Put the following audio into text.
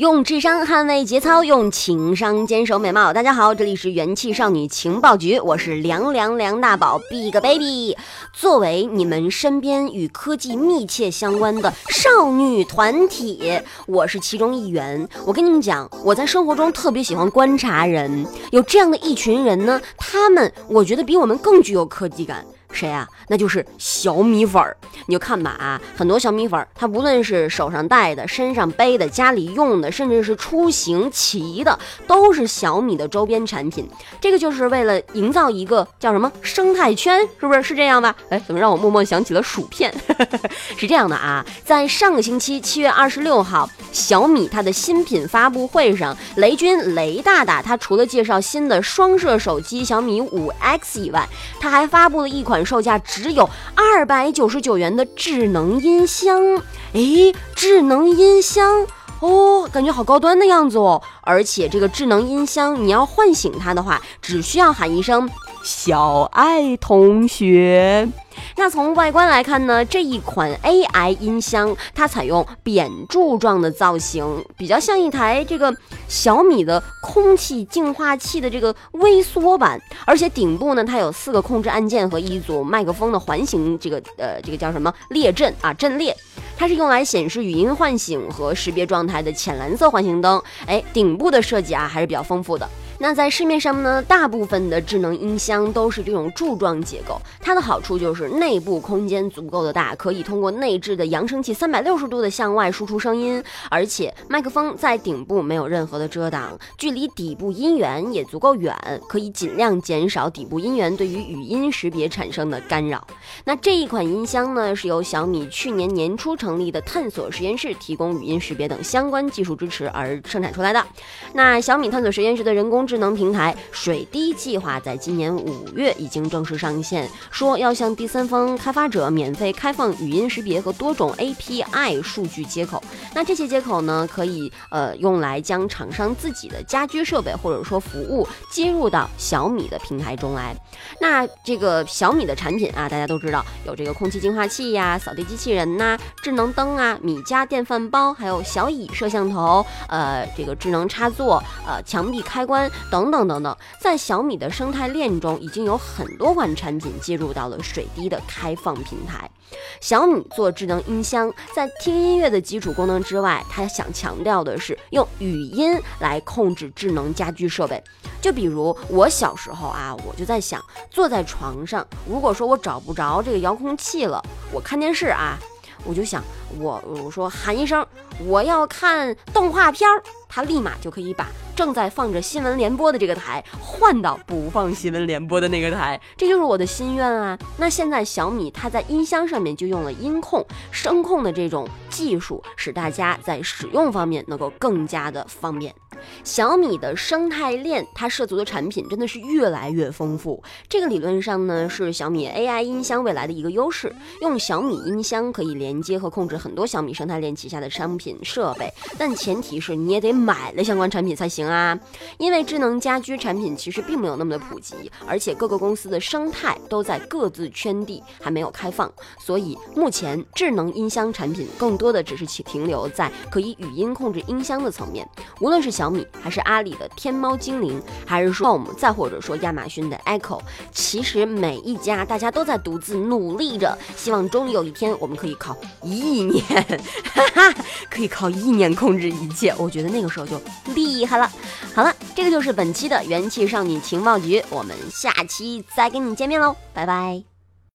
用智商捍卫节操，用情商坚守美貌。大家好，这里是元气少女情报局，我是凉凉梁大宝 Big Baby。作为你们身边与科技密切相关的少女团体，我是其中一员。我跟你们讲，我在生活中特别喜欢观察人，有这样的一群人呢，他们我觉得比我们更具有科技感。谁啊？那就是小米粉儿。你就看吧啊，很多小米粉儿，他无论是手上戴的、身上背的、家里用的，甚至是出行骑的，都是小米的周边产品。这个就是为了营造一个叫什么生态圈，是不是？是这样吧？哎，怎么让我默默想起了薯片？是这样的啊，在上个星期七月二十六号，小米它的新品发布会上，雷军雷大大他除了介绍新的双摄手机小米五 X 以外，他还发布了一款。售价只有二百九十九元的智能音箱，哎，智能音箱哦，感觉好高端的样子哦。而且这个智能音箱，你要唤醒它的话，只需要喊一声“小爱同学”。那从外观来看呢，这一款 AI 音箱它采用扁柱状的造型，比较像一台这个小米的空气净化器的这个微缩版，而且顶部呢它有四个控制按键和一组麦克风的环形这个呃这个叫什么列阵啊阵列，它是用来显示语音唤醒和识别状态的浅蓝色环形灯，哎，顶部的设计啊还是比较丰富的。那在市面上呢，大部分的智能音箱都是这种柱状结构。它的好处就是内部空间足够的大，可以通过内置的扬声器三百六十度的向外输出声音，而且麦克风在顶部没有任何的遮挡，距离底部音源也足够远，可以尽量减少底部音源对于语音识别产生的干扰。那这一款音箱呢，是由小米去年年初成立的探索实验室提供语音识别等相关技术支持而生产出来的。那小米探索实验室的人工智能平台水滴计划在今年五月已经正式上线，说要向第三方开发者免费开放语音识别和多种 API 数据接口。那这些接口呢，可以呃用来将厂商自己的家居设备或者说服务接入到小米的平台中来。那这个小米的产品啊，大家都知道有这个空气净化器呀、扫地机器人呐、智能灯啊、米家电饭煲，还有小蚁摄像头，呃，这个智能插座，呃，墙壁开关。等等等等，在小米的生态链中，已经有很多款产品接入到了水滴的开放平台。小米做智能音箱，在听音乐的基础功能之外，它想强调的是用语音来控制智能家居设备。就比如我小时候啊，我就在想，坐在床上，如果说我找不着这个遥控器了，我看电视啊，我就想，我我说喊一声，我要看动画片儿，它立马就可以把。正在放着新闻联播的这个台换到不放新闻联播的那个台，这就是我的心愿啊！那现在小米它在音箱上面就用了音控、声控的这种技术，使大家在使用方面能够更加的方便。小米的生态链，它涉足的产品真的是越来越丰富。这个理论上呢，是小米 AI 音箱未来的一个优势。用小米音箱可以连接和控制很多小米生态链旗下的商品设备，但前提是你也得买了相关产品才行。啊，因为智能家居产品其实并没有那么的普及，而且各个公司的生态都在各自圈地，还没有开放，所以目前智能音箱产品更多的只是起停留在可以语音控制音箱的层面。无论是小米，还是阿里的天猫精灵，还是说 Home，再或者说亚马逊的 Echo，其实每一家大家都在独自努力着，希望终于有一天我们可以靠意念，哈哈，可以靠意念控制一切。我觉得那个时候就厉害了。好了，这个就是本期的元气少女情报局，我们下期再跟你见面喽，拜拜。